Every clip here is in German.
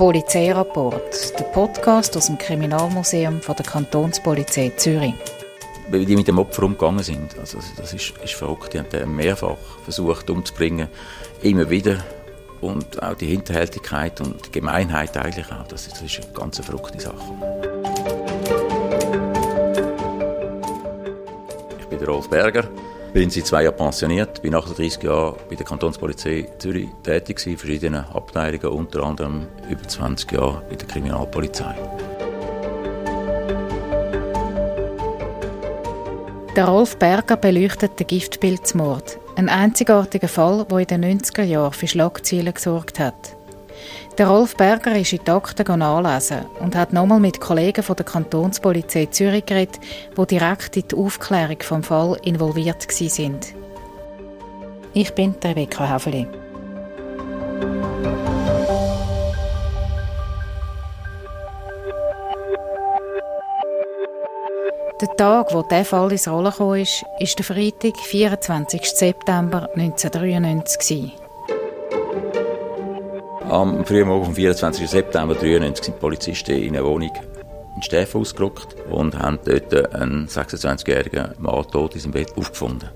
Polizeirapport, der Podcast aus dem Kriminalmuseum von der Kantonspolizei Zürich. Wie die mit dem Opfer umgegangen sind, also das ist, ist verrückt. Die haben den mehrfach versucht umzubringen, immer wieder. Und auch die Hinterhältigkeit und die Gemeinheit eigentlich auch, das, das ist eine ganz verrückte Sache. Ich bin Rolf Berger, bin seit zwei Jahren pensioniert, bin 38 Jahre bei der Kantonspolizei Zürich tätig in verschiedenen Abteilungen, unter anderem über 20 Jahre bei der Kriminalpolizei. Der Rolf Berger beleuchtet den Giftpilzmord, ein einzigartiger Fall, der in den 90er Jahren für Schlagzeilen gesorgt hat. Der Rolf Berger ist in die Akten nachlesen und hat nochmal mit Kollegen von der Kantonspolizei Zürich geredet, die direkt in die Aufklärung des Fall involviert waren. Ich bin Rebecca Haveli. Der Tag, wo dieser Fall ins Rollen kam, ist der Freitag, 24. September 1993. Am frühen Morgen vom 24. September 1993 sind die Polizisten in eine Wohnung in Steffen ausgerückt und haben dort einen 26-jährigen Mann tot in seinem Bett aufgefunden.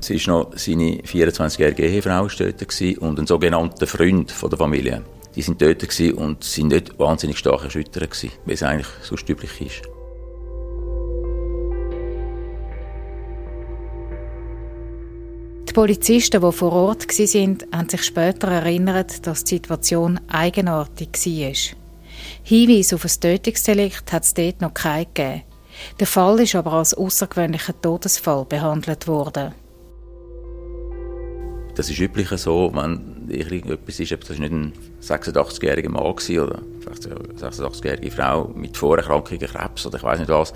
Es war noch seine 24-jährige Ehefrau dort und ein sogenannter Freund von der Familie. Die sind dort und sind nicht wahnsinnig stark erschüttert wie es eigentlich so üblich ist. Polizisten, die vor Ort waren, haben sich später erinnert, dass die Situation eigenartig war. Hinweise auf ein Tötungsdelikt hat es dort noch keinen gegeben. Der Fall ist aber als außergewöhnlicher Todesfall behandelt worden. Das ist üblich so, wenn etwas ist, das war nicht ein 86-jähriger Mann oder eine 86-jährige Frau mit Vorerkrankungen, Krebs oder ich weiß nicht was,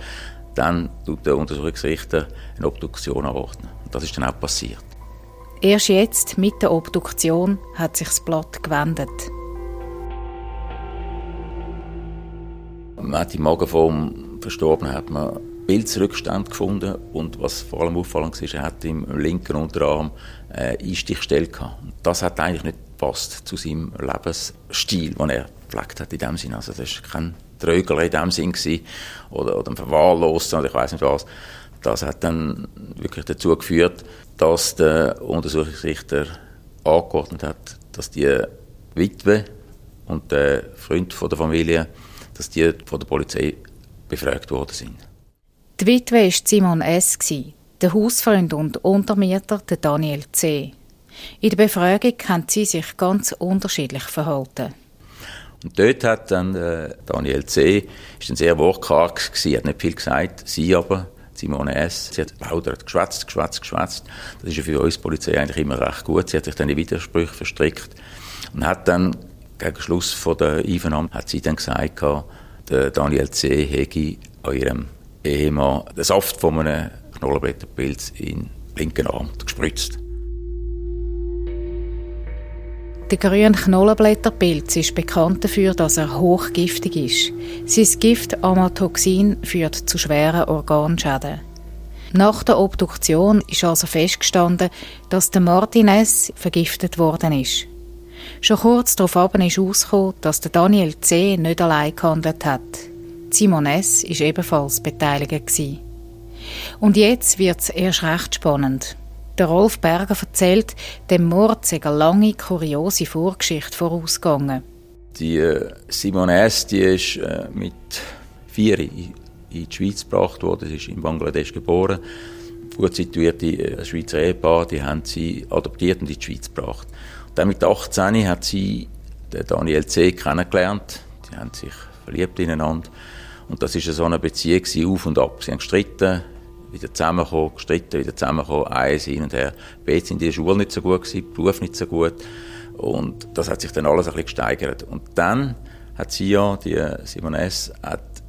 dann tut der Untersuchungsrichter eine Obduktion anordnen. Und das ist dann auch passiert. Erst jetzt, mit der Obduktion, hat sich das Blatt gewendet. Man hat im Magen vom Verstorbenen hat man Pilzrückstand gefunden und was vor allem auffallend war, er hat im linken Unterarm eine Einstichstelle. Das hat eigentlich nicht gepasst zu seinem Lebensstil, den er gepflegt hat in dem Sinne. Also das war kein Trögler in dem Sinn oder, oder ein Verwahrloser oder ich weiß nicht was. Das hat dann wirklich dazu geführt, dass der Untersuchungsrichter angeordnet hat, dass die Witwe und der Freund von der Familie, dass die von der Polizei befragt worden sind. Die Witwe war Simon S., der Hausfreund und Untermieter der Daniel C. In der Befragung haben sie sich ganz unterschiedlich verhalten. Und dort hat dann äh, Daniel C. ist dann sehr wortkarg gewesen, hat nicht viel gesagt, sie aber Simone S. Sie hat plaudert, geschwätzt, geschwätzt, geschwätzt. Das ist ja für uns Polizei eigentlich immer recht gut. Sie hat sich dann in Widersprüche verstrickt und hat dann gegen Schluss von der Einvernahme hat sie dann gesagt, der Daniel C. hege an ihrem Ehemann den Saft von einem Knollenblätterpilz in den linken Arm gespritzt. Der grüne Knollenblätterpilz ist bekannt dafür, dass er hochgiftig ist. Sein Gift Amatoxin führt zu schweren Organschäden. Nach der Obduktion ist also festgestanden, dass der Martinez vergiftet worden ist. Schon kurz darauf ist herausgekommen, dass der Daniel C. nicht allein gehandelt hat. Simon S. war ebenfalls beteiligt. Und jetzt wird es erst recht spannend. Der Rolf Berger erzählt, dem Mord sei eine lange, kuriose Vorgeschichte vorausgegangen. Die äh, Simone S., die ist äh, mit vier in, die Schweiz gebracht worden. Sie ist in Bangladesch geboren. Gut situierte äh, Schweizer Ehepaar, die haben sie adoptiert und in die Schweiz gebracht. Und dann mit 18 hat sie Daniel C. kennengelernt. Sie haben sich verliebt ineinander. Und das war so eine Beziehung auf und ab. Sie haben gestritten, wieder zusammengekommen, gestritten, wieder zusammengekommen, eins hin und her. Beide sind in der Schule nicht so gut gewesen, Beruf nicht so gut. Und das hat sich dann alles ein bisschen gesteigert. Und dann hat sie ja, die Simone S., hat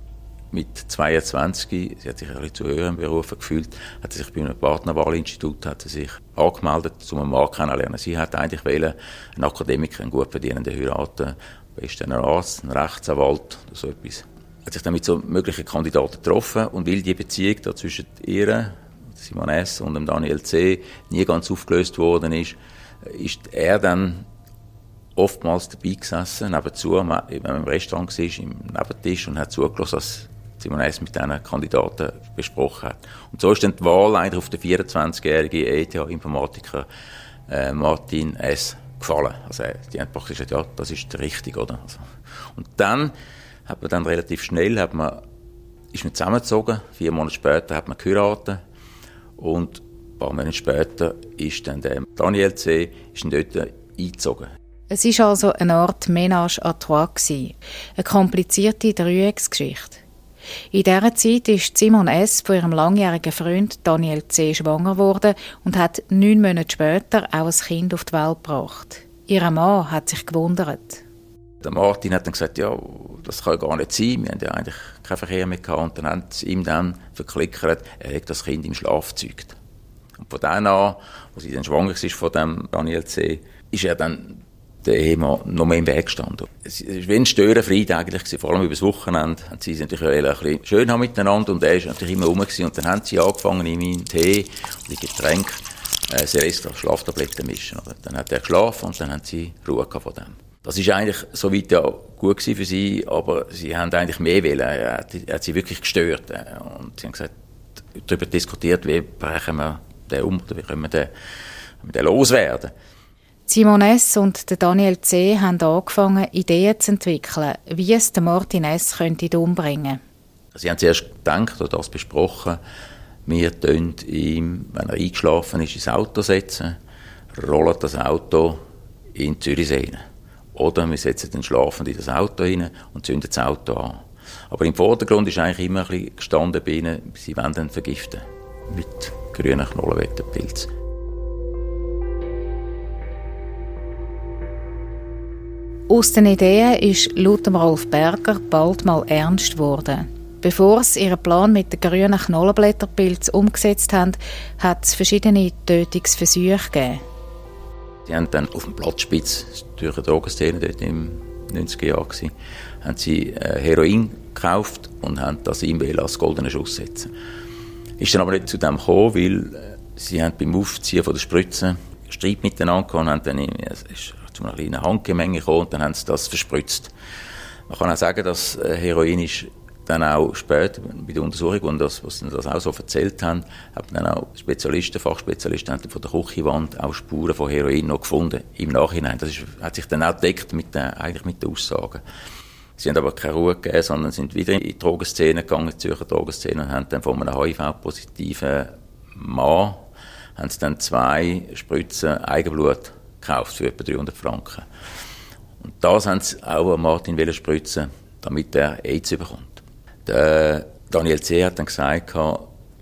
mit 22, sie hat sich ein bisschen zu höheren Berufen gefühlt, hat sie sich bei einem Partnerwahlinstitut hat sie sich angemeldet, um einen Mann kennenzulernen. Sie hat eigentlich wollen, einen Akademiker, einen gut verdienenden heiraten, am besten einen Arzt, einen Rechtsanwalt oder so etwas hat sich dann mit so möglichen Kandidaten getroffen und weil die Beziehung da zwischen ihr, Simon S. und dem Daniel C. nie ganz aufgelöst worden ist, ist er dann oftmals dabei gesessen, nebenzu, wenn man im Restaurant war, im Nebentisch und hat zugelassen, was Simon S. mit diesen Kandidaten besprochen hat. Und so ist dann die Wahl eigentlich auf den 24-jährigen ETH-Informatiker äh, Martin S. gefallen. Also die haben praktisch gesagt, ja, das ist der Richtige, oder? Also, und dann hat man dann relativ schnell, hat man, ist man zusammengezogen, vier Monate später hat man geheiratet und ein paar Monate später ist dann der Daniel C. ist dort eingezogen. Es war also eine Art Ménage à trois, eine komplizierte Dreiecksgeschichte. In dieser Zeit ist Simon S. von ihrem langjährigen Freund Daniel C. schwanger geworden und hat neun Monate später auch ein Kind auf die Welt gebracht. Ihr Mann hat sich gewundert. Der Martin hat dann gesagt, ja, das kann gar nicht sein, wir haben ja eigentlich keinen Verkehr mehr gehabt. Und dann haben sie ihm dann verklickert, er hat das Kind im Schlaf gezeugt. Und von dann an, wo sie dann schwanger war von dem Daniel C., ist er dann der Ehemann noch mehr im Weg gestanden. Es war wie ein Störenfried eigentlich, gewesen. vor allem über das Wochenende. Haben sie sich natürlich ein bisschen schön haben miteinander und er ist natürlich immer rum gewesen. Und dann haben sie angefangen, in Tee und in Getränk äh, Seresta, Schlaftabletten mischen. Oder? Dann hat er geschlafen und dann haben sie Ruhe von dem. Das ist eigentlich soweit ja gut gewesen für sie, aber sie haben eigentlich mehr wollen. Er hat, hat sie wirklich gestört. Und sie haben gesagt, darüber diskutiert, wie brechen wir den um oder wie können wir den, den loswerden. Simon S. und Daniel C. haben angefangen, Ideen zu entwickeln, wie es Martin S. könnte umbringen Sie haben zuerst gedacht oder das besprochen, wir tun ihm, wenn er eingeschlafen ist, ins Auto setzen, rollen das Auto in Zürichsee. Oder wir setzen den Schlafenden in das Auto rein und zünden das Auto an. Aber im Vordergrund ist eigentlich immer ein bisschen gestanden bei ihnen, sie wollen vergiften. Mit grünen Knollenwettenpilz. Aus den Ideen ist laut Rolf Berger bald mal ernst geworden. Bevor sie ihren Plan mit den grünen Knollenblätterpilz umgesetzt haben, hat es verschiedene Tötungsversuche gegeben. Sie haben dann auf dem Platzspitz, durch eine Drogenszene dort im 90er Jahr, haben sie äh, Heroin gekauft und haben das ihm als goldenen Schuss setzen. Ist dann aber nicht zu dem gekommen, weil äh, sie haben beim Aufziehen von der Spritze Streit miteinander gehabt und haben dann, es ist zu einer kleinen Handgemenge gekommen und dann haben sie das verspritzt. Man kann auch sagen, dass äh, Heroin ist dann auch später bei der Untersuchung, und das, was sie das auch so erzählt haben, haben dann auch Spezialisten, Fachspezialisten von der Küchenwand auch Spuren von Heroin noch gefunden im Nachhinein. Das ist, hat sich dann auch gedeckt mit den, eigentlich mit den Aussagen. Sie haben aber keine Ruhe gegeben, sondern sind wieder in die Drogenszene gegangen, die Zürcher Drogenszene, und haben dann von einem HIV-positiven Mann haben sie dann zwei Spritzen Eigenblut gekauft für etwa 300 Franken. Und das haben sie auch Martin spritzen damit er AIDS bekommt. Der Daniel C. hat dann gesagt,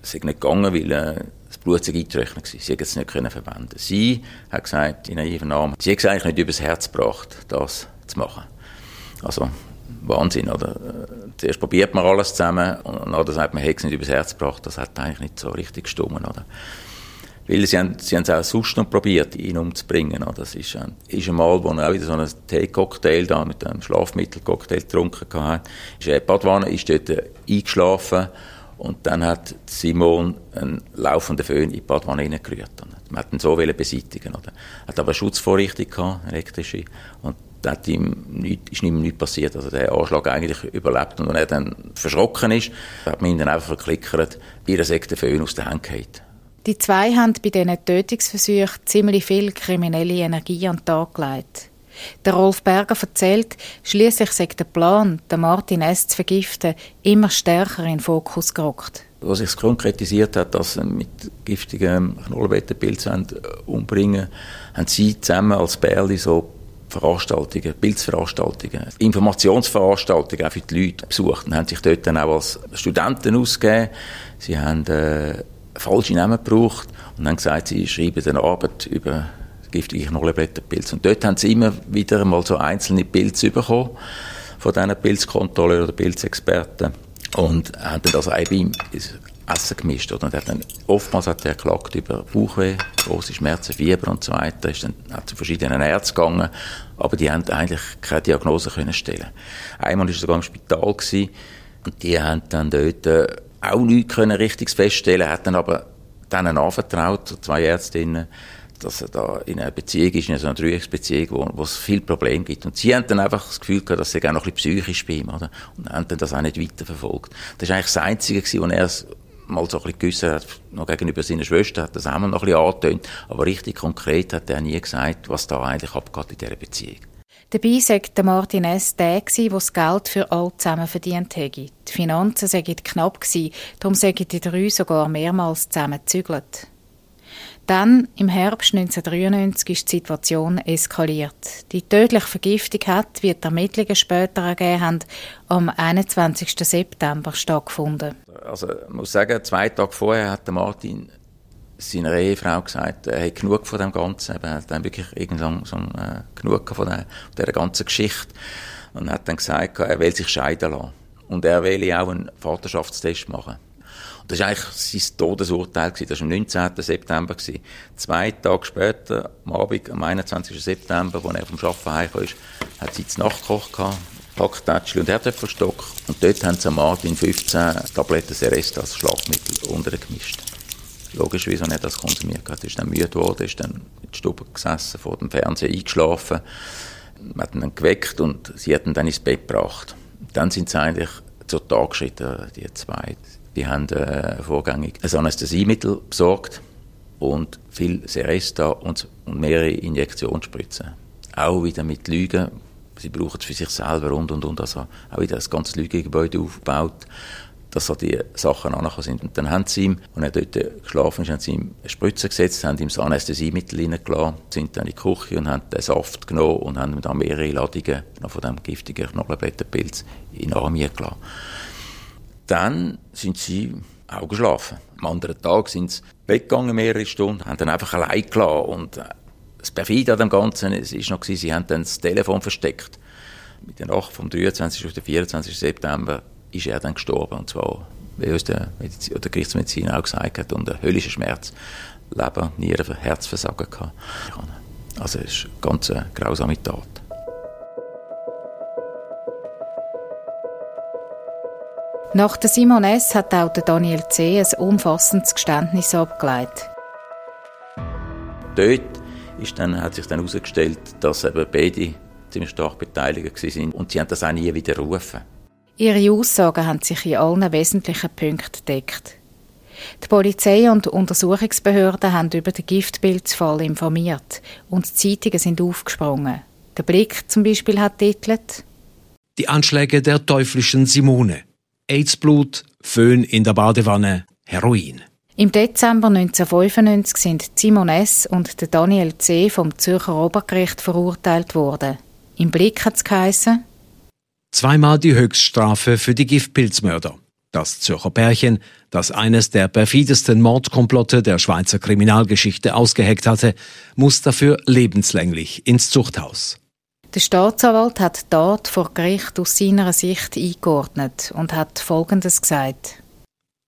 es sei nicht gegangen, weil äh, das Blut sei eingetrocknet war. Sie hätten es nicht verwenden Sie hat gesagt, in ihrem Namen, sie hat es eigentlich nicht übers Herz gebracht, das zu machen. Also, Wahnsinn, oder? Zuerst probiert man alles zusammen und dann sagt man, hätte es nicht übers Herz gebracht. Das hat eigentlich nicht so richtig gestummen, oder? Weil sie haben, sie haben es auch sonst noch probiert, ihn umzubringen. Das ist, ein, ist einmal, wo er auch wieder so einen Teecocktail da mit einem Schlafmittelcocktail getrunken hat. Ist er in Badwanne, ist dort eingeschlafen und dann hat Simon einen laufenden Föhn in die Badwanne reingerührt. Man hat ihn so beseitigen oder? Hat aber eine Schutzvorrichtung gehabt, elektrische. Und hat ihm nicht, ist ihm nichts passiert. Also der Anschlag eigentlich überlebt. Und wenn er dann verschrocken ist, hat man ihn dann einfach verklickert, ihr sagt der Föhn aus der Hand gefallen. Die zwei haben bei diesen Tötungsversuchen ziemlich viel kriminelle Energie an den Tag gelegt. Der Rolf Berger erzählt, schließlich sei der Plan, den Martin S. zu vergiften, immer stärker in den Fokus gerückt. Was sich konkretisiert hat, dass sie mit giftigen Knollenbettenpilzen umbringen, haben sie zusammen als Bärli so Veranstaltungen, Bildveranstaltungen, Informationsveranstaltungen auch für die Leute besucht und haben sich dort dann auch als Studenten ausgegeben. Sie haben äh, falsche Namen gebraucht und haben gesagt, sie schreiben eine Arbeit über giftige Knollenblätterpilze. Und dort haben sie immer wieder mal so einzelne Pilze bekommen von diesen Pilzkontrolleuren oder Pilzexperten und haben dann das auch ins Essen gemischt. Oder? Und hat dann, oftmals hat er geklagt über Bauchweh, große Schmerzen, Fieber und so weiter. Ist dann hat zu verschiedenen Ärzten gegangen, aber die haben eigentlich keine Diagnose können stellen. Einmal war er sogar im Spital gewesen, und die haben dann dort äh, auch nichts richtig feststellen, hat dann aber denen anvertraut, zwei Ärztinnen, dass er da in einer Beziehung ist, in so einer Dreiecksbeziehung, wo, wo es viele Probleme gibt. Und sie haben dann einfach das Gefühl gehabt, dass sie auch noch ein bisschen psychisch bei ihm, oder? Und haben dann das auch nicht weiterverfolgt. Das ist eigentlich das Einzige gewesen, wo er mal so ein bisschen gewissen hat, noch gegenüber seiner Schwester, hat das auch mal noch ein bisschen angetönt. Aber richtig konkret hat er nie gesagt, was da eigentlich abgeht in dieser Beziehung. Dabei sagt der Martin S. der, der das Geld für alle zusammen verdient hätte. Die Finanzen seien knapp gewesen, darum seien die drei sogar mehrmals zusammen gezügelt. Dann, im Herbst 1993, ist die Situation eskaliert. Die tödliche Vergiftung hat, wie die Ermittlungen später ergeben haben, am 21. September stattgefunden. Also, ich muss sagen, zwei Tage vorher hat Martin seiner Ehefrau gesagt, er hat genug von dem Ganzen. Er hat dann wirklich irgendwann so, äh, genug von, der, dieser ganzen Geschichte. Und hat dann gesagt, er will sich scheiden lassen. Und er will auch einen Vaterschaftstest machen. Das war eigentlich sein Todesurteil. Das war am 19. September. Zwei Tage später, am Abend, am 21. September, als er vom Arbeiten heimkam, hat sie zu Nacht gekocht, Hacktätschli und Erdäpfelstock. Und dort haben sie Martin 15 Tabletten Seresta als Schlafmittel untergemischt. Logisch, wieso nicht das konsumiert hat. Ist dann müde geworden, ist dann in der Stube gesessen, vor dem Fernseher eingeschlafen. Man hat ihn dann geweckt und sie hat ihn dann ins Bett gebracht. Dann sind sie eigentlich zur Tag geschritten, die zwei. Die haben äh, vorgängig ein Anästhesiemittel besorgt und viel Seresta und, und mehrere Injektionsspritzen. Auch wieder mit Lügen. Sie brauchen es für sich selber und und und. Also auch wieder das ganze Lügengebäude aufgebaut, dass so die Sachen angekommen sind. Und dann haben sie ihm, als er dort geschlafen ist, haben sie ihm eine Spritze gesetzt, haben ihm das Anästhesiemittel reingelassen, sind dann in die Küche und haben den Saft genommen und haben dann mehrere Ladungen von dem giftigen Knoblauchblätterpilz in den Arm gelassen. Dann sind sie auch geschlafen. Am anderen Tag sind sie weggegangen, mehrere Stunden, haben dann einfach allein gelassen. Und äh, das Perfide an dem Ganzen ist noch, sie haben dann das Telefon versteckt. Mit der Nacht vom 23. auf den 24. September ist er dann gestorben. Und zwar, wie uns der, Medizin, der Gerichtsmediziner auch gesagt hat, unter höllischer Schmerz. Leber, Nieren, Herzversagen gehabt. Also es ist eine ganz äh, grausame Tat. Nach der Simon S. hat auch der Daniel C. ein umfassendes Geständnis abgelegt. Dort ist dann, hat sich dann herausgestellt, dass eben beide ziemlich stark beteiligt waren und sie haben das auch nie widerrufen. Ihre Aussagen haben sich in allen wesentlichen Punkten gedeckt. Die Polizei und Untersuchungsbehörden haben über den Giftpilzfall informiert und die Zeitungen sind aufgesprungen. Der Blick zum Beispiel hat titelt Die Anschläge der teuflischen Simone. AIDS-Blut, Föhn in der Badewanne, Heroin. Im Dezember 1995 sind Simon S. und Daniel C. vom Zürcher Obergericht verurteilt worden. Im Blick hat es geheissen, Zweimal die Höchststrafe für die Giftpilzmörder. Das Zürcher Pärchen, das eines der perfidesten Mordkomplotte der Schweizer Kriminalgeschichte ausgeheckt hatte, muss dafür lebenslänglich ins Zuchthaus. Der Staatsanwalt hat die Tat vor Gericht aus seiner Sicht eingeordnet und hat Folgendes gesagt.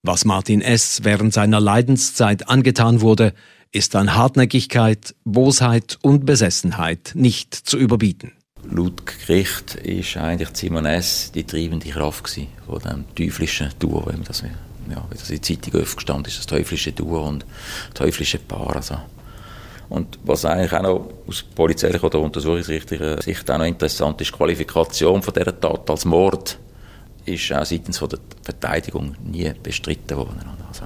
Was Martin S. während seiner Leidenszeit angetan wurde, ist an Hartnäckigkeit, Bosheit und Besessenheit nicht zu überbieten. Laut Gericht ist eigentlich Simon S. die treibende Kraft von dem teuflischen Duo, wenn das, ja, wie das in der Zeitung aufgestanden ist, das teuflische Duo und teuflische Paar. Also und was eigentlich auch noch aus polizeilicher oder untersuchungsrichtiger Sicht auch noch interessant ist, die Qualifikation von dieser Tat als Mord ist auch seitens von der Verteidigung nie bestritten worden. Also,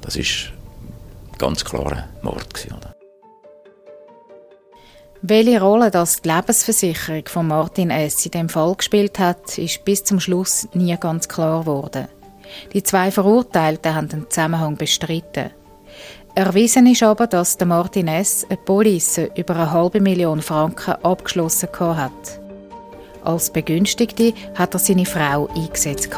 das ist ganz klarer Mord gewesen, oder? Welche Rolle das die Lebensversicherung von Martin S. in dem Fall gespielt hat, ist bis zum Schluss nie ganz klar geworden. Die zwei Verurteilten haben den Zusammenhang bestritten. Erwiesen ist aber, dass der Martin S. eine Police über eine halbe Million Franken abgeschlossen hat. Als Begünstigte hat er seine Frau eingesetzt.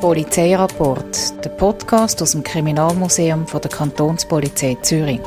Polizeirapport, der Podcast aus dem Kriminalmuseum der Kantonspolizei Zürich.